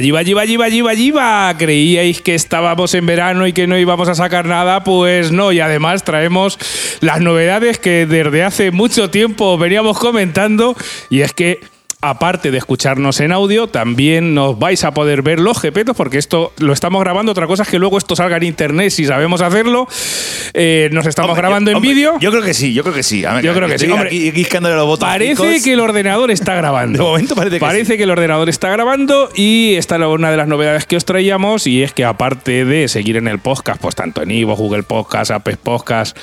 Yiva, yiva, yiva, yiva, yiva, yiva. ¿Creíais que estábamos en verano y que no íbamos a sacar nada? Pues no, y además traemos las novedades que desde hace mucho tiempo veníamos comentando, y es que aparte de escucharnos en audio, también nos vais a poder ver los jepetos, porque esto lo estamos grabando. Otra cosa es que luego esto salga en internet si sabemos hacerlo. Eh, nos estamos Hombre, grabando yo- en vídeo. Yo creo que sí, yo creo que sí. Ver, Yo creo que sí, hombre. aquí los botones. Parece que el ordenador está grabando. De momento parece que el ordenador está grabando y esta es una de las novedades que os traíamos y es que aparte de seguir en el podcast, pues tanto en Ivo, Google Podcast, Apple Podcast,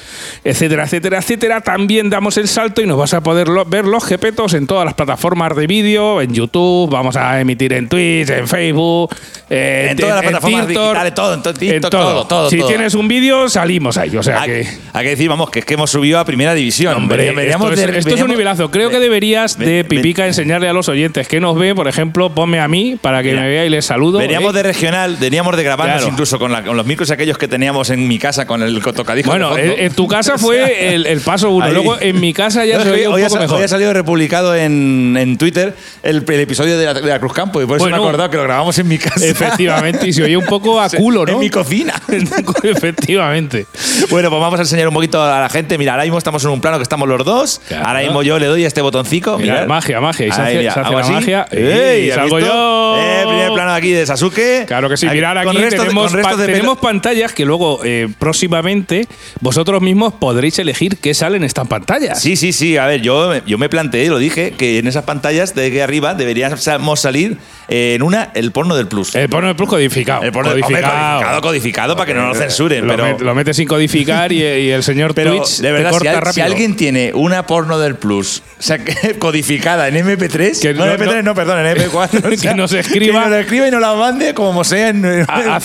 etcétera, etcétera, etcétera, también damos el salto y nos vas a poder lo- ver los jepetos en todas las plataformas de vídeo, en YouTube, vamos a emitir en Twitch, en Facebook, eh, En todas las plataformas digitales, todo, en to- en TikTok, todo. todo, todo, Si todo. tienes un vídeo, salimos ahí. O sea Hay, que. hay que decir, vamos, que es que hemos subido a primera división. Hombre, Veníamos esto, es, de- esto es un nivelazo. Creo que deberías de Pipica enseñarle a los oyentes que nos ve, por ejemplo, ponme a mí para que Mira, me vea y les saludo. Veníamos ¿eh? de regional, veníamos de grabarnos Claro. incluso con, la- con los micros aquellos que teníamos en mi casa con el tocadisco. Bueno, fondo. en, en tu casa fue el, el paso uno. Ahí. Luego en mi casa ya No, se veía un hoy, poco mejor. hoy ha salido republicado en, en Twitter el, el episodio de la, de la Cruz Campo y por eso Bueno. me he acordado que lo grabamos en mi casa. Efectivamente, y se oía un poco a culo, ¿no? En mi cocina. Efectivamente. Bueno, pues vamos a enseñar un poquito a la gente. Mira, ahora mismo estamos en un plano que estamos los dos. Claro. Ahora mismo yo le doy a este botoncito. Mira, magia, magia. Y se Ahí, hace, mira, se hace hago la así. magia. ¡Ey! y ¿has salgo visto? yo. Eh, primer plano aquí de Sasuke. Claro que sí, mirar aquí de- tenemos, pa- tenemos pantallas que luego eh, próximamente vosotros mismos podréis elegir qué sale en estas pantallas. Sí, sí, sí. A ver, yo, yo me planteé, lo dije, que en esas pantallas de aquí arriba deberíamos salir eh, en una el porno del plus. El porno del plus codificado. El porno hombre, codificado. codificado, codificado, para que no lo censuren. Lo, pero, met- lo metes sin codificar y, y el señor pero Twitch de verdad, te si, corta si rápido. alguien tiene una porno del plus o sea, que- codificada en MP3, Que no, no- en MP3, no, no- perdón, en MP4, o que nos escriba- que nos escriba y nos la mande como sea en, en a,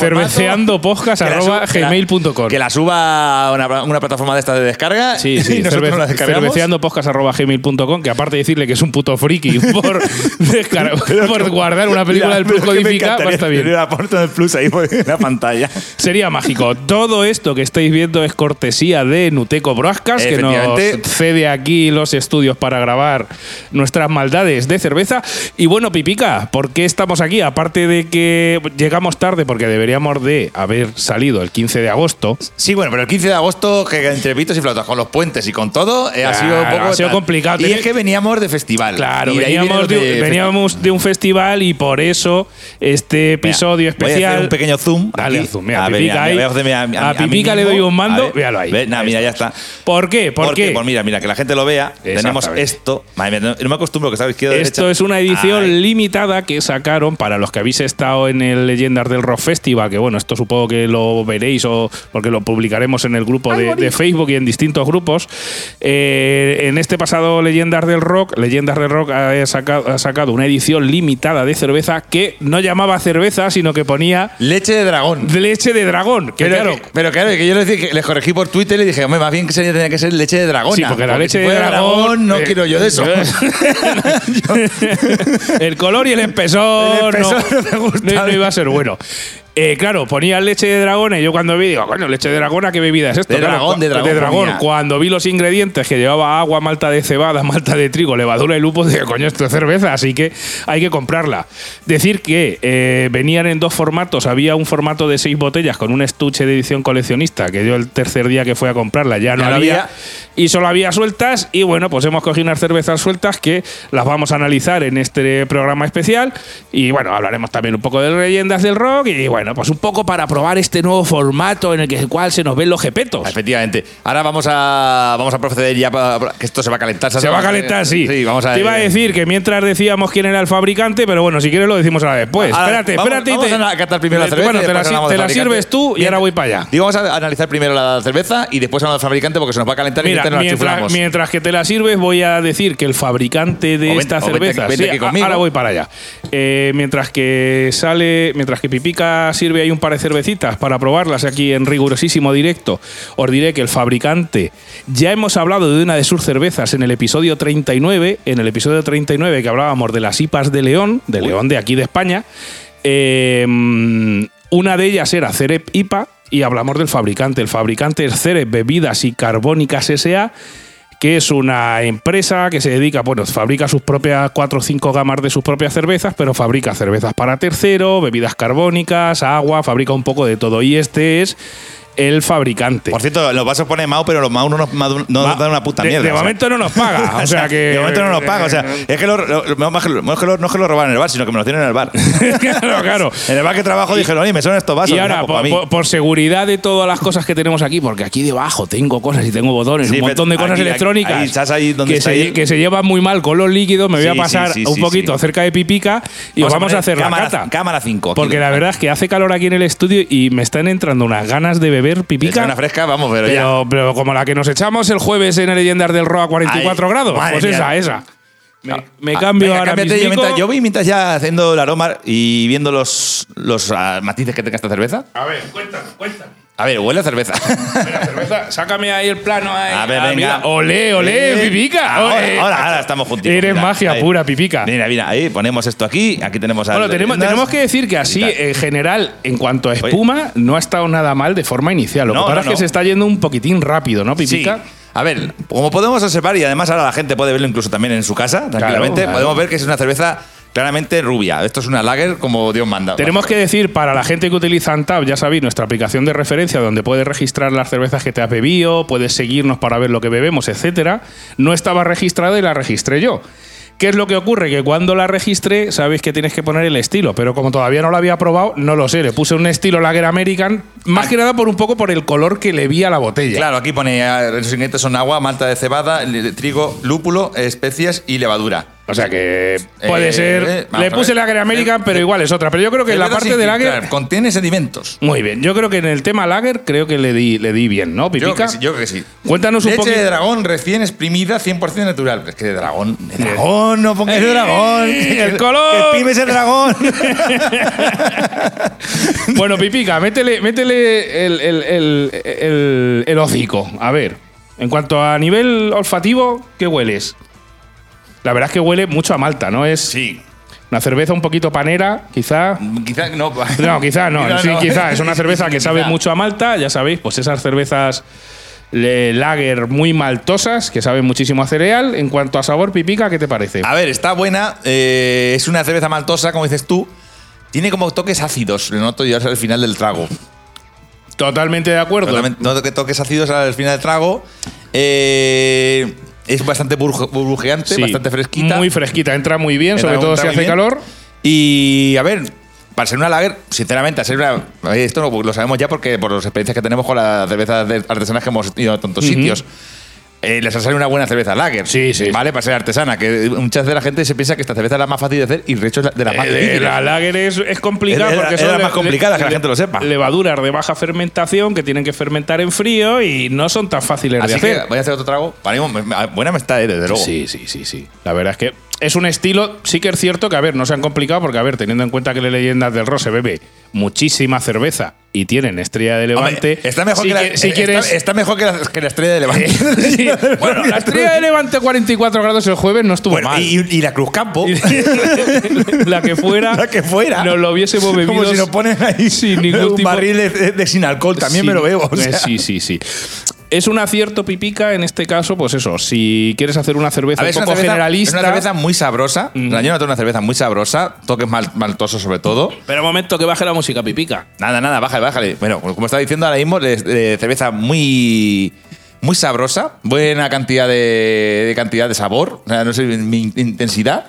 gmail.com. Que la suba a una, una plataforma de esta de descarga Sí, sí, y cerve- cerveceandopodcast.gmail.com, que aparte de decirle que es un puto friki por, descargar- por guardar una película Mira, del Plus codificada, pues está bien. la porno del plus ahí en la pantalla. Sería mágico. Todo esto que estáis viendo es cortesía de Nuteco Broadcast, que nos cede aquí los estudios para grabar nuestras maldades de cerveza. Y bueno, Pipica, ¿por qué estamos aquí? Aparte de que llegamos tarde, porque deberíamos de haber salido el 15 de agosto. Sí, bueno, pero el 15 de agosto, que entre pitos y flautas, con los puentes y con todo, eh, ha sido un poco. ha sido complicado. Y es que veníamos de festival. Claro, Y de ahí veníamos, de, lo de veníamos de un festival y por eso este episodio Mira, Voy a especial. hacer un pequeño zoom. Dale aquí. zoom, mira, a ver, Pipica mira, ahí. voy a hacerme a, a- A a mí Pipica le doy un mando, ver, véalo ahí. ve, nah, Ahí mira, ya está. ¿Por qué? ¿Por Porque, qué? Pues mira, mira, que la gente lo vea. Tenemos esto. Madre mía, no, me acostumbro que está izquierda Esto derecha. es una edición Ay. limitada que sacaron para los que habéis estado en el Leyendas del Rock Festival, que bueno, esto supongo que lo veréis o porque lo publicaremos en el grupo de, de Facebook y en distintos grupos. Eh, en este pasado Leyendas del Rock, Leyendas del Rock ha sacado, ha sacado una edición limitada de cerveza que no llamaba cerveza, sino que ponía Leche de dragón. leche de dragón. Que Pero, claro, que, pero claro, que yo les, dije, les corregí por Twitter y le dije, hombre, más bien que sería, tenía que ser leche de dragón. Sí, porque la leche si de dragón, no eh, quiero yo de eso. el color y el espesor, El espesor no, no me gusta. no- no iba a ser bueno. Eh, claro, ponía leche de dragón y yo cuando vi digo, bueno, leche de dragón, ¿a qué bebida es esto? De Claro, dragón, de dragón dragón. ponía. Cuando vi los ingredientes que llevaba agua, malta de cebada, malta de trigo, levadura y lupus, dije, coño, esto es cerveza, así que hay que comprarla. Decir que eh, venían en dos formatos, había un formato de seis botellas con un estuche de edición coleccionista, que yo el tercer día que fui a comprarla ya no Ya había, había. y solo había sueltas y bueno, pues hemos cogido unas cervezas sueltas que las vamos a analizar en este programa especial y bueno, hablaremos también un poco de leyendas del rock y bueno, pues un poco para probar este nuevo formato en el que el cual se nos ven los jepetos. Efectivamente. Ahora vamos a vamos a proceder ya para, que esto se va a calentar. Se va a calentar, sí. Sí, vamos a Te iba a decir que mientras decíamos quién era el fabricante, pero bueno, si quieres lo decimos ahora después. Ahora, espérate, vamos- espérate. y vamos te- a catar primero la cerveza Bueno, y te la, te sirves tú y Bien. ahora voy para allá. Digo, vamos a analizar primero la cerveza y después hablamos del fabricante porque se nos va a calentar y Mira, entonces nos mientras, mientras que te la sirves, voy a decir que el fabricante de O esta vente- cerveza. vente sí, ahora voy para allá. Eh, mientras que sale, mientras que Pipica sirve ahí un par de cervecitas para probarlas aquí en rigurosísimo directo, os diré que el fabricante ya hemos hablado de una de sus cervezas en el episodio 39, en el episodio 39 que hablábamos de las IPAs de León, de León de aquí de España. Eh, una de ellas era Cerep IPA y hablamos del fabricante. El fabricante es Cerep Bebidas y Carbónicas S.A., que es una empresa que se dedica, bueno, fabrica sus propias 4 o 5 gamas de sus propias cervezas, pero fabrica cervezas para tercero, bebidas carbónicas, agua, fabrica un poco de todo. Y este es el fabricante. Por cierto, los vasos pone Mau, pero los Mau no nos, no nos dan una puta mierda. De sea. momento no nos paga. O sea que. De momento no nos paga. O sea, es que lo, lo- no, es que lo- no es que lo- no es que lo roban en el bar, sino que me lo tienen en el bar. claro, claro. En el bar que trabajo dijeron, oye, me son estos vasos. Y ahora, pues, por, seguridad de todas las cosas que tenemos aquí, porque aquí debajo tengo cosas y tengo botones, Sí, un montón de cosas aquí- electrónicas ahí, estás ahí donde que, está se, que se llevan muy mal con los líquidos, me voy Sí, a pasar sí, un poquito cerca de Pipica y os vamos a hacer cámara, la cata. Cámara 5. Porque la verdad es que hace calor aquí en el estudio y me están entrando unas ganas de beber pipica. una fresca, vamos, pero, ya. Pero, como la que nos echamos el jueves en el Leyendas del Roa a 44 Ay, grados. Pues mía. esa, esa. Me, me Ah, cambio venga, ahora mientras, yo voy mientras ya haciendo el aroma y viendo los, los ah, matices que tenga esta cerveza. A ver, cuéntame, cuéntame. A ver, huele a cerveza. Mira, cerveza, sácame ahí el plano. Ahí. A ver, Ah, venga. mira, Olé, olé, Eh, pipica. Ahora, Olé. ahora, ahora estamos juntitos. Eres mira, magia ahí. pura, pipica. Mira, mira, ahí ponemos esto aquí. Aquí tenemos a Bueno, tenemos, tenemos que decir que así, en general, en cuanto a espuma, no ha estado nada mal de forma inicial. Lo No, que pasa no, es que no. se está yendo un poquitín rápido, ¿no, Sí. Pipica? A ver, como podemos observar, y además ahora la gente puede verlo incluso también en su casa, tranquilamente, claro. podemos ver que es una cerveza claramente rubia. Esto es una lager como Dios manda. Tenemos que decir, para la gente que utiliza Antab, ya sabéis, nuestra aplicación de referencia donde puedes registrar las cervezas que te has bebido, puedes seguirnos para ver lo que bebemos, etcétera, no estaba registrada y la registré yo. ¿Qué es lo que ocurre? Que cuando la registré, sabéis que tienes que poner el estilo, pero como todavía no lo había probado, no lo sé. Le puse un estilo Lager American, más que nada por un poco por el color que le vi a la botella. Claro, aquí pone, eh, los ingredientes son agua, malta de cebada, trigo, lúpulo, especias y levadura. O sea que puede Eh, ser. eh, le puse ver. Lager American, Eh, pero igual es otra. Pero yo creo que en la parte de filtrar, Lager. Contiene sedimentos. Muy bien. Yo creo que en el tema Lager, creo que le di, le di bien, ¿no, Yo creo, Pipica? que sí, yo creo que sí. Cuéntanos un Leche poquito. de dragón recién exprimida, 100% natural. Es que de dragón. De dragón, no pongas de dragón. el color. Que exprimes el dragón. Bueno, Pipica, métele, métele el, el- el- el- el hocico. A ver, en cuanto a nivel olfativo, ¿qué hueles? La verdad es que huele mucho a malta, ¿no? Es sí. una cerveza un poquito panera, quizá. Quizá no. No, quizá no. Quizá sí, no. quizá. Es una cerveza que Quizá. sabe mucho a malta, ya sabéis, pues esas cervezas lager muy maltosas que saben muchísimo a cereal. En cuanto a sabor, Pipica, ¿qué te parece? A ver, está buena. eh, es una cerveza maltosa, como dices tú. Tiene como toques ácidos, lo noto yo al final del trago. Totalmente de acuerdo. Totalmente- Noto que toques ácidos al final del trago. Eh, es bastante burbujeante, Sí, bastante fresquita. Muy fresquita, entra muy bien, Entra- sobre todo si hace bien. calor. Y a ver, para ser una lager, sinceramente, a ser una, eh, esto lo, lo sabemos ya porque por las experiencias que tenemos con las cervezas artesanas que hemos ido a tantos sitios. Eh, les ha salido una buena cerveza lager. Sí, sí. Vale, para ser artesana. Que muchas de la gente se piensa que esta cerveza es la más fácil de hacer y de hecho es la- de las más Eh, difíciles. la lager es, es complicada la- porque es de son las le- más complicadas, le- que la gente lo sepa. Levaduras de baja fermentación que tienen que fermentar en frío y no son tan fáciles Así de que hacer. voy a hacer otro trago. Para mí, buena me está, eh, desde luego. Sí, sí, sí, sí. La verdad es que es un estilo, sí que es cierto que, a ver, no se han complicado porque, a ver, teniendo en cuenta que la leyendas del Ross se bebe muchísima cerveza y tienen estrella de Hombre, Levante. está mejor, sí que, la, si está- quieres. está mejor que, la, que la estrella de Levante. Sí. Bueno, la estrella de Levante 44 grados el jueves no estuvo Bueno, mal. y, y la Cruz Campo. la que fuera. La que fuera. Nos lo hubiésemos bebido. Como si nos ponen ahí sin ningún un tipo- barril de, de- de sin alcohol. También Sí, me lo bebo. o eh, sea. Sí, sí, sí. Es un acierto pipica en este caso, pues eso, si quieres hacer una cerveza ver, un poco cerveza, generalista. es una cerveza muy sabrosa. Mm. La una cerveza muy sabrosa. Toques mal, maltosos sobre todo. Pero un momento que baje la música pipica. Nada, nada, bájale, bájale. Bueno, como estaba diciendo ahora mismo, cerveza muy muy sabrosa, buena cantidad de, de cantidad de sabor, no sé, mi intensidad.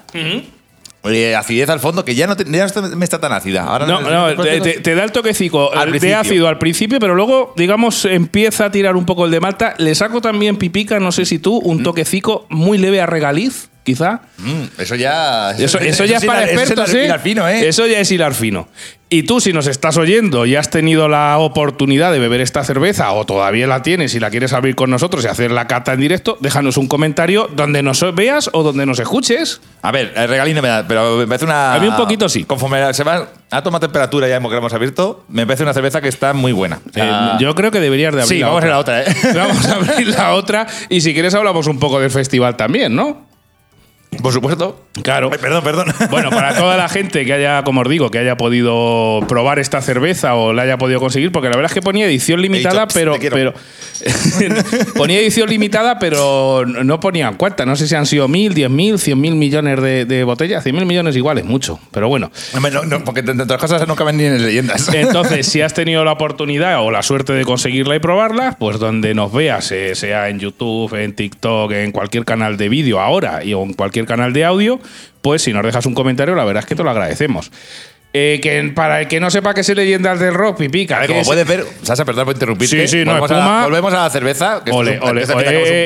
Eh, acidez al fondo, que ya no, te- ya no me está tan ácida. Ahora No, no, te, te- te da el toquecico Al de principio. ácido al principio, pero luego, digamos, empieza a tirar un poco el de malta. Le saco también pipica, no sé si tú, un toquecico muy leve a regaliz, quizá. Mm, eso ya. Eso, eso ya es para expertos, ¿eh? hilar fino, ¿eh? Eso ya es hilar fino. Y tú, si nos estás oyendo y has tenido la oportunidad de beber esta cerveza o todavía la tienes y la quieres abrir con nosotros y hacer la cata en directo, déjanos un comentario donde nos veas o donde nos escuches. A ver, el regalín no me da, pero me parece una. A mí un poquito sí. Conforme se va a tomar temperatura ya hemos- que la hemos abierto, me parece una cerveza que está muy buena. O sea, Eh, yo creo que deberías de abrir sí, la vamos a otra. ver la otra, ¿eh? Vamos a abrir la otra y si quieres hablamos un poco del festival también, ¿no? Por supuesto. Claro. Ay, perdón, perdón. Bueno, para toda la gente que haya, como os digo, que haya podido probar esta cerveza o la haya podido conseguir, porque la verdad es que ponía edición limitada, dicho, pero, pero ponía edición limitada, pero no ponían cuántas. No sé si han sido mil, diez mil, cien mil millones de, de botellas. Cien mil millones igual es mucho, pero bueno. No, no, porque entre otras cosas no caben ni en leyendas. Entonces, si has tenido la oportunidad o la suerte de conseguirla y probarla, pues donde nos veas, eh, sea en YouTube, en TikTok, en cualquier canal de vídeo ahora y o en cualquier canal de audio, pues si nos dejas un comentario, la verdad es que te lo agradecemos. Eh, que para el que no sepa qué es leyendas del rock, pipica. A ver, ¿qué como es? puedes ver, Sasa, perdón por interrumpirte. Sí, sí, no, volvemos, a espuma. la, volvemos a la cerveza. Que Ole, ole, ole, un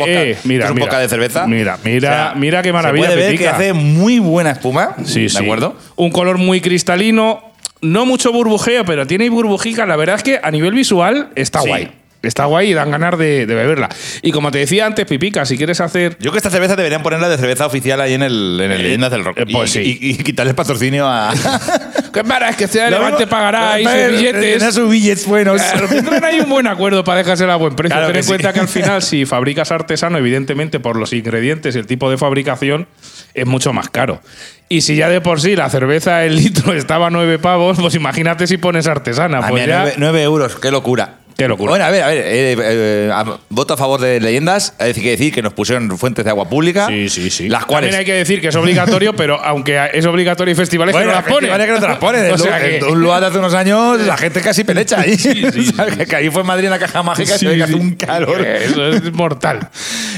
eh, mira, que un mira. de cerveza. Mira, mira, mira qué maravilla, Se puede ver Pipica. que hace muy buena espuma. Sí, ¿De sí. acuerdo? Un color muy cristalino, no mucho burbujeo, pero tiene burbujica. La verdad es que a nivel visual está Sí. guay. Está guay y dan ganas de, de beberla. Y como te decía antes, Pipica, si quieres hacer. Yo creo que esta cerveza deberían ponerla de cerveza oficial ahí en el, en el Leyendas del Rock. eh, pues y, sí. y- y quitarle el patrocinio a. ¿Qué para? Es que sea Levante pagará y sus billetes. sus billetes buenos. Claro, tendrán ahí un buen acuerdo para dejársela a buen precio. Claro Ten en sí. cuenta que al final, si fabricas artesano, evidentemente por los ingredientes y el tipo de fabricación, es mucho más caro. Y si ya de por sí la cerveza, el litro, estaba a nueve pavos, pues imagínate si pones artesana. Pues mira, ya- nueve, nueve euros, qué locura. Qué locura. Bueno, a ver, a ver, eh, eh, a- voto a favor de leyendas. Hay que decir que nos pusieron fuentes de agua pública. Sí, sí, sí. Las cuales. También hay que decir que es obligatorio, pero aunque es obligatorio y festivales Bueno, que no las festivales que no te las ponen. o sea En que, un lugar de hace unos años, la gente casi pelecha ahí. sea, que- ahí fue en Madrid en la caja mágica y se ve que hace un calor. Eso es mortal.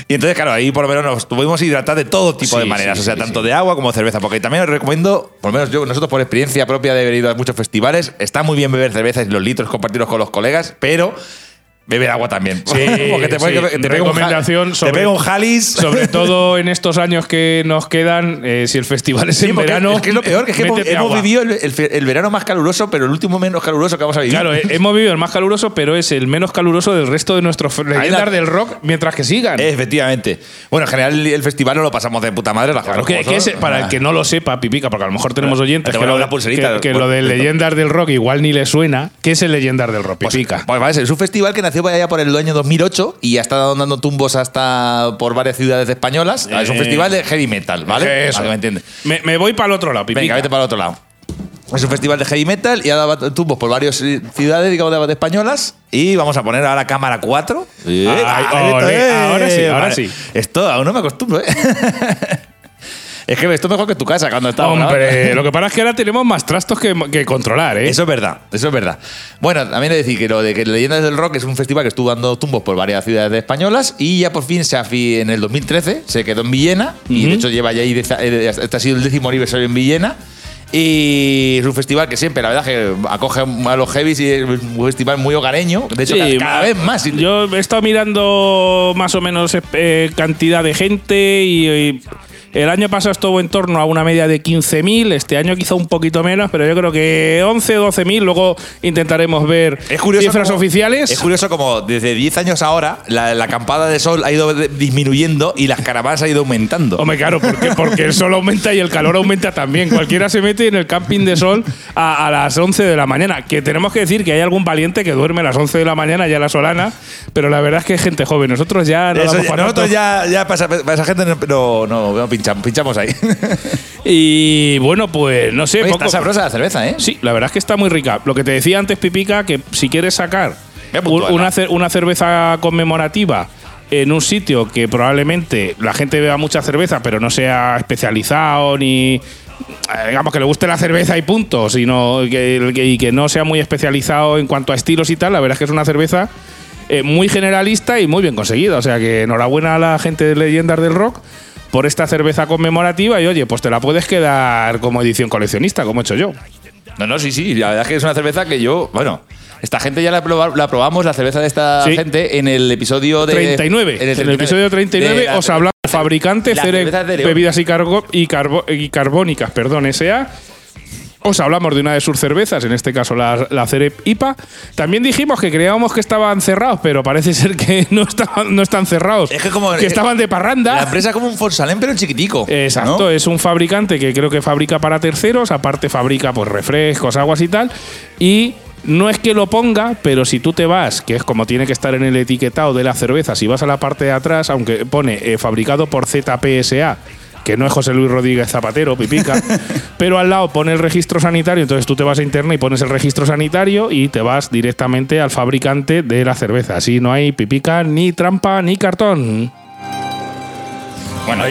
Y entonces, claro, ahí por lo menos nos tuvimos hidratar de todo tipo Sí, de maneras. sí, o sea, sí, tanto de agua como cerveza. Porque también os recomiendo, por lo menos yo, nosotros por experiencia propia de haber ido a muchos festivales, está muy bien beber cerveza y los litros compartirlos con los colegas, pero. pero Beber agua también. Sí, Porque te, puede- sí. te pega un Recomendación te sobre- pega un jalis. Sobre todo en estos años que nos quedan, eh, si el festival es Sí, en verano. es que es lo peor, que es que hemos, hemos vivido el, el el verano más caluroso, pero el último menos caluroso que vamos a vivir. Claro, eh, hemos vivido el más caluroso, pero es el menos caluroso del resto de nuestros leyendas del rock mientras que sigan. Efectivamente. Bueno, en general el- festival no lo pasamos de puta madre. Las Claro, que, que es- para el que no lo sepa, Pipica, porque a lo mejor tenemos oyentes te que, lo, pulserita. que- lo de listo. leyendas del rock igual ni le suena. ¿Qué es el leyendas del rock, Pipica? Pues vale, es un festival que nació por allá por el año 2008 y ha estado dando tumbos hasta por varias ciudades españolas. Es un festival de heavy metal, ¿vale? Eso. Para que me entiendes. me, me voy para el otro lado, Pipica. Venga, vete para el otro lado. Es un festival de heavy metal y ha dado tumbos por varias ciudades, digamos, de españolas. Y vamos a poner ahora cámara 4. Eh, Ay, vale, ole, esto, eh, ahora sí, ahora vale. sí. Esto aún no me acostumbro, ¿eh? es que esto es mejor que tu casa cuando Hombre, grabando. lo que pasa es que ahora tenemos más trastos que, que controlar, ¿eh? Eso es verdad, eso es verdad. Bueno, también he de decir que lo de que Leyendas del Rock es un festival que estuvo dando tumbos por varias ciudades españolas y ya por fin se afi en el 2013 se quedó en Villena y de hecho lleva ya ahí, eh, este ha sido el décimo aniversario en Villena. Y es un festival que siempre, la verdad, que acoge a los heavies y es un festival muy hogareño. De hecho, Sí, cada, cada vez más. Yo he estado mirando más o menos eh, cantidad de gente y, y el año pasado estuvo en torno a una media de 15.000, este año quizá un poquito menos, pero yo creo que 11 o 12.000, luego intentaremos ver Es curioso cifras como- oficiales. Es curioso como desde 10 años ahora la, la acampada de sol ha ido disminuyendo y las caravanas ha ido aumentando. Hombre, claro, porque, porque el sol aumenta y el calor aumenta también. Cualquiera se mete en el camping de sol a, a las 11 de la mañana. Que tenemos que decir que hay algún valiente que duerme a las 11 de la mañana ya a la solana, pero la verdad es que es gente joven. Nosotros ya no Eso nosotros ya, ya para esa gente no, no, no pinchamos, pinchamos ahí. Y bueno, pues no sé. Oye, poco- está sabrosa la cerveza, ¿eh? Sí, la verdad es que está muy rica. Lo que te decía antes, Pipica, que si quieres sacar puntual, una, una cerveza conmemorativa en un sitio que probablemente la gente beba mucha cerveza, pero no sea especializado ni. eh, Digamos que le guste la cerveza y punto, sino que, que- y que no sea muy especializado en cuanto a estilos y tal. La verdad es que es una cerveza eh, muy generalista y muy bien conseguida. O sea que enhorabuena a la gente de Leyendas del Rock por esta cerveza conmemorativa y oye, pues te la puedes quedar como edición coleccionista, como he hecho yo. No, no, sí, sí. La verdad es que es una cerveza que yo, bueno, esta gente ya la, proba- la probamos, la cerveza de esta Sí. gente, en el episodio de. 39. En el, episodio 39 de la- os hablamos fabricante León. bebidas y, cargo- y, carbo- y carbónicas, perdón, SA. Os hablamos de una de sus cervezas, en este caso la, la Cerep IPA. También dijimos que creíamos que estaban cerrados, pero parece ser que no, estaban, no están cerrados. Es que como- que estaban de parranda. La empresa es como un Forsalén, pero chiquitico. Exacto, ¿no? es un fabricante que creo que fabrica para terceros, aparte fabrica pues refrescos, aguas y tal. Y no es que lo ponga, pero si tú te vas, que es como tiene que estar en el etiquetado de la cerveza, si vas a la parte de atrás, aunque pone eh, fabricado por ZPSA, que no es José Luis Rodríguez Zapatero, Pipica, pero al lado pone el registro sanitario, entonces tú te vas a internet y pones el registro sanitario y te vas directamente al fabricante de la cerveza. Así no hay Pipica, ni trampa, ni cartón. Bueno,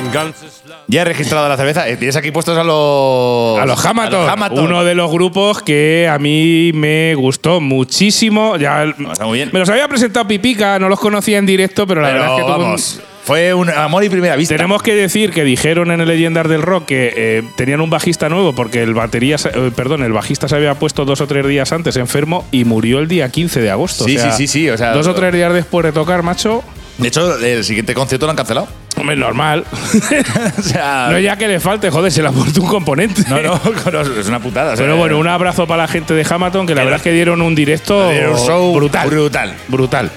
ya he registrado la cerveza. Eh, Tienes aquí puestos a los. A los Hamaton, uno de los grupos que a mí me gustó muchísimo. Ya está muy bien. Me los había presentado Pipica, no los conocía en directo, pero la Pero verdad es que tuvo un- vamos, fue un amor y primera vista. Tenemos que decir que dijeron en el Leyendas del Rock que eh, tenían un bajista nuevo porque el batería, eh, perdón, el bajista se había puesto dos o tres días antes enfermo y murió el día 15 de agosto. Sí, O sea, sí, sí, sí, o sea, dos o tres días después de tocar, macho. De hecho, el siguiente concierto lo han cancelado. Hombre, normal. o sea. no ya que le falte, joder, se le ha puesto un componente. no, no, no, es una putada. Pero bueno, un abrazo para la gente de Hamaton, que la verdad es que dieron un directo dieron un show brutal. brutal. Brutal.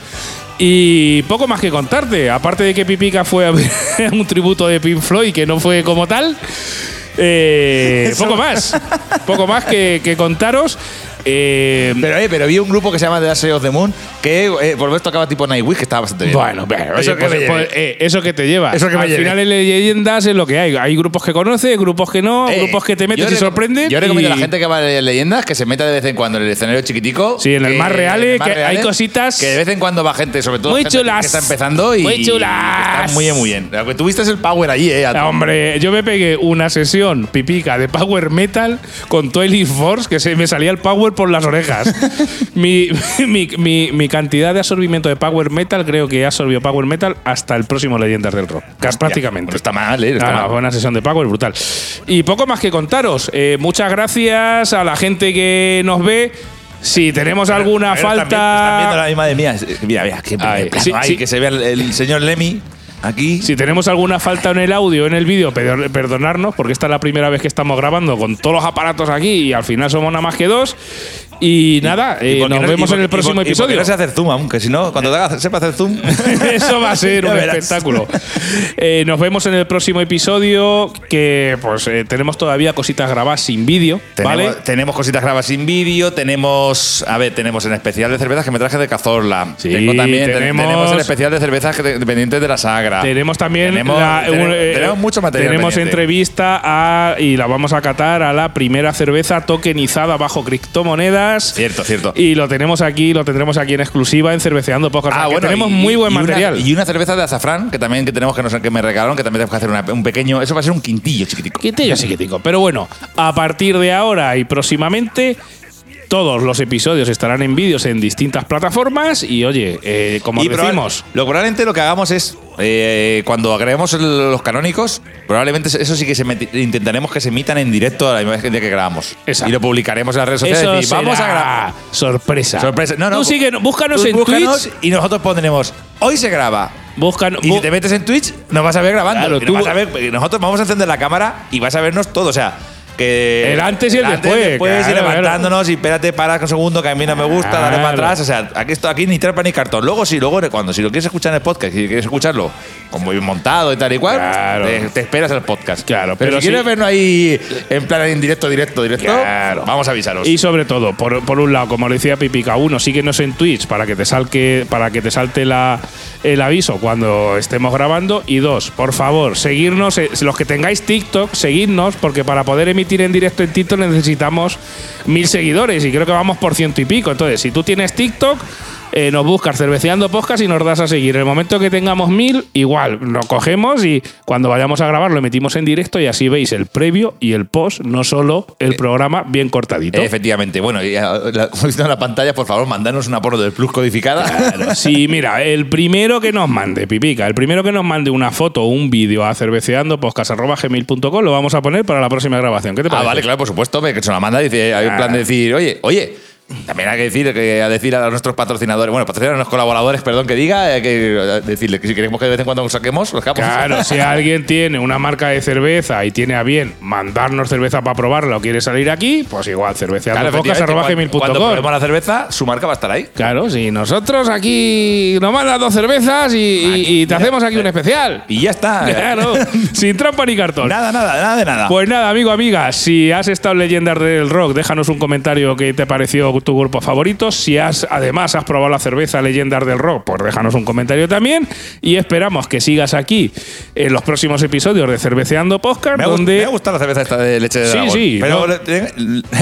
Y poco más que contarte. Aparte de que Pipica fue a ver un tributo de Pink Floyd que no fue como tal. eh, poco más. Poco más que, que contaros. Eh, Pero, eh, pero vi un grupo que se llama The Ashes of the Moon que eh, por lo menos tocaba tipo Nightwish que estaba bastante bien. bueno, bueno, eso, oye, que pues- me pues, eh, eso que te lleva. Eso que me Al llevé. final en leyendas es lo que hay. Hay grupos que conoces, grupos que no, Eh, grupos que te metes y sorprenden. Yo recomiendo y- a la gente que va a leer leyendas que se meta de vez en cuando en el escenario chiquitico. Sí, en el más más que hay cositas- Que de vez en cuando va gente, sobre todo Muy gente chulas. que está empezando y. Muy chulas. Está muy bien, muy bien. Lo que tuviste es el power allí, ¿eh? Hombre, yo me pegué una sesión pipica de power metal con Twilight Force que se me salía el power por las orejas. mi, mi, mi- mi cantidad de absorbimiento de power metal creo que he absorbido power metal hasta el próximo Leyendas del Rock. Casi prácticamente. Está mal, ¿eh? Está Ah, mal. fue una sesión de power brutal. Y poco más que contaros. Eh, muchas gracias a la gente que nos ve. Si tenemos alguna Pero falta. Están viendo la misma de mía. Mira, mira, qué Ay, plano sí, hay, sí. que se vea el, el señor Lemmy aquí. Si tenemos alguna falta en el audio, en el vídeo, per- perdonarnos, porque esta es la primera vez que estamos grabando con todos los aparatos aquí y al final somos nada más que dos. Y nada, Y eh, nos no- vemos y en el próximo y episodio. no sé hacer zoom aún, que si no, cuando te haga- sepa hacer zoom. Eso va a ser un verás. espectáculo. Eh, nos vemos en el próximo episodio, que pues eh, tenemos todavía cositas grabadas sin vídeo, ¿vale? Tenemos, tenemos cositas grabadas sin vídeo, tenemos, a ver, tenemos en especial de cervezas que me traje de Cazorla. Sí, Tengo también, ten- tenemos- tenemos el especial de cervezas dependientes de la Sagra. Tenemos también Tenemos- la- tenemos- tenemos mucho material Tenemos entrevista a, y la vamos a catar a la primera cerveza tokenizada bajo Cierto, cierto. Y lo tenemos aquí, lo tendremos aquí en exclusiva en Cerveceando Podcast. O sea, que tenemos Ah, y- muy buen y una- material. y una cerveza de azafrán que también que tenemos que, nos, que me regalaron, que también tenemos que hacer una- un pequeño. Eso va a ser un quintillo chiquitico. Quintillo chiquitico. Pero bueno, a partir de ahora y próximamente. Todos los episodios estarán en vídeos en distintas plataformas y oye, eh, como Y probable- decimos, lo probablemente lo que hagamos es eh, cuando agreguemos los canónicos, probablemente eso sí que se intentaremos que se emitan en directo a la misma vez que grabamos. Exacto. Y lo publicaremos en las redes sociales. eso y vamos a grabar. sorpresa. Sorpresa. No, no. Tú sigue, búscanos Tú en búscanos Twitch. y nosotros pondremos hoy se graba. Buscan, Y si te metes en Twitch, nos vas a ver grabando. Claro, Y nos tú- vas a ver- nosotros vamos a encender la cámara y vas a vernos todo. O sea, que. El antes y el antes, después, después y claro, levantándonos y espérate, para un segundo que a mí no me gusta, dale Claro. para atrás. O sea, aquí, esto, aquí ni trampa ni cartón. Luego, si luego, cuando si lo quieres escuchar en el podcast, si quieres escucharlo como bien montado y tal y cual, te, te esperas el podcast. Claro, pero, pero si quieres sí- vernos ahí en plan en directo, directo, directo, Claro. vamos a avisaros. Y sobre todo, por, por un lado, como le decía Pipica, uno, síguenos en Twitch para que te salque, para que te salte la, el aviso cuando estemos grabando. Y dos, por favor, seguirnos, eh, los que tengáis TikTok, seguidnos, porque para poder emitir en directo en TikTok necesitamos mil seguidores y creo que vamos por ciento y pico. Entonces, si tú tienes TikTok, eh, nos buscas cerveceando podcast y nos das a seguir. En el momento que tengamos mil, igual, lo cogemos y cuando vayamos a grabar lo emitimos en directo y así veis el previo y el post, no solo el programa bien cortadito. Efectivamente. Bueno, y a- la- como visto en la pantalla, por favor, mandanos una porno del Plus codificada. Sí, mira, el primero que nos mande, Pipica, el primero que nos mande una foto o un vídeo a cerveceandopodcast.gmail.com lo vamos a poner para la próxima grabación. ¿Qué te Ah, parece? vale, claro, por supuesto, que se la manda y dice, hay un plan de decir, oye, oye, también hay que decir, que a decir a nuestros patrocinadores, bueno, patrocinadores, a los colaboradores, perdón, que diga, hay que decirle que si queremos que de vez en cuando nos saquemos, los capos. Claro, si alguien tiene una marca de cerveza y tiene a bien mandarnos cerveza para probarla o quiere salir aquí, pues igual, Claro, efectivamente, cerveceandopodcast.gmail.com. cuando, cuando probemos la cerveza, su marca va a estar ahí. Claro, si nosotros aquí nos mandas dos cervezas y, te hacemos aquí un especial. Y ya está. Claro, sin trampa ni cartón. Nada, nada, nada de nada. Pues nada, amigo, amiga, si has estado en Leyendas del Rock, déjanos un comentario que te pareció tu grupo favorito. Si has, además has probado la cerveza Leyendas del Rock, pues déjanos un comentario también. Y esperamos que sigas aquí en los próximos episodios de Cerveceando Podcast, Me ha, donde me ha gustado la cerveza esta de leche de Sí, dragón. sí, Pero no. le,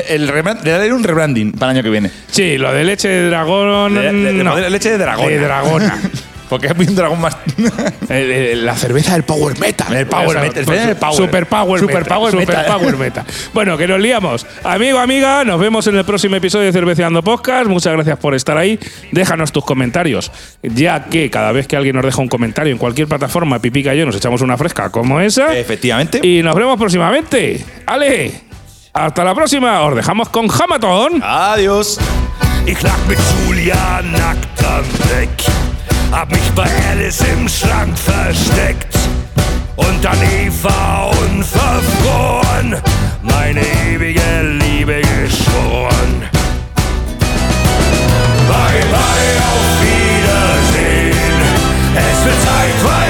el rebrand- le daré un rebranding para el año que viene. Sí, lo de leche de dragón. Le- le- le no. leche de dragona. De dragona. Porque es un dragón más. El- el- la cerveza del Power Meta. El Power Meta, el Super, Power. Super Power Super Meta. Power Super Meta. Power Meta. Bueno, que nos liamos. Amigo, amiga, nos vemos en el próximo episodio de Cerveceando Podcast. Muchas gracias por estar ahí. Déjanos tus comentarios, ya que cada vez que alguien nos deja un comentario en cualquier plataforma, Pipica y yo nos echamos una fresca como esa. Efectivamente. Y nos vemos próximamente. Ale, hasta la próxima. Os dejamos con Hamaton. Adiós. Ich lag mit Julia nackt am Deck, Hab mich bei Alice im Schrank versteckt und an Eva unverfroren meine ewige Liebe geschworen. Bye bye, auf Wiedersehen. Es wird Zeit,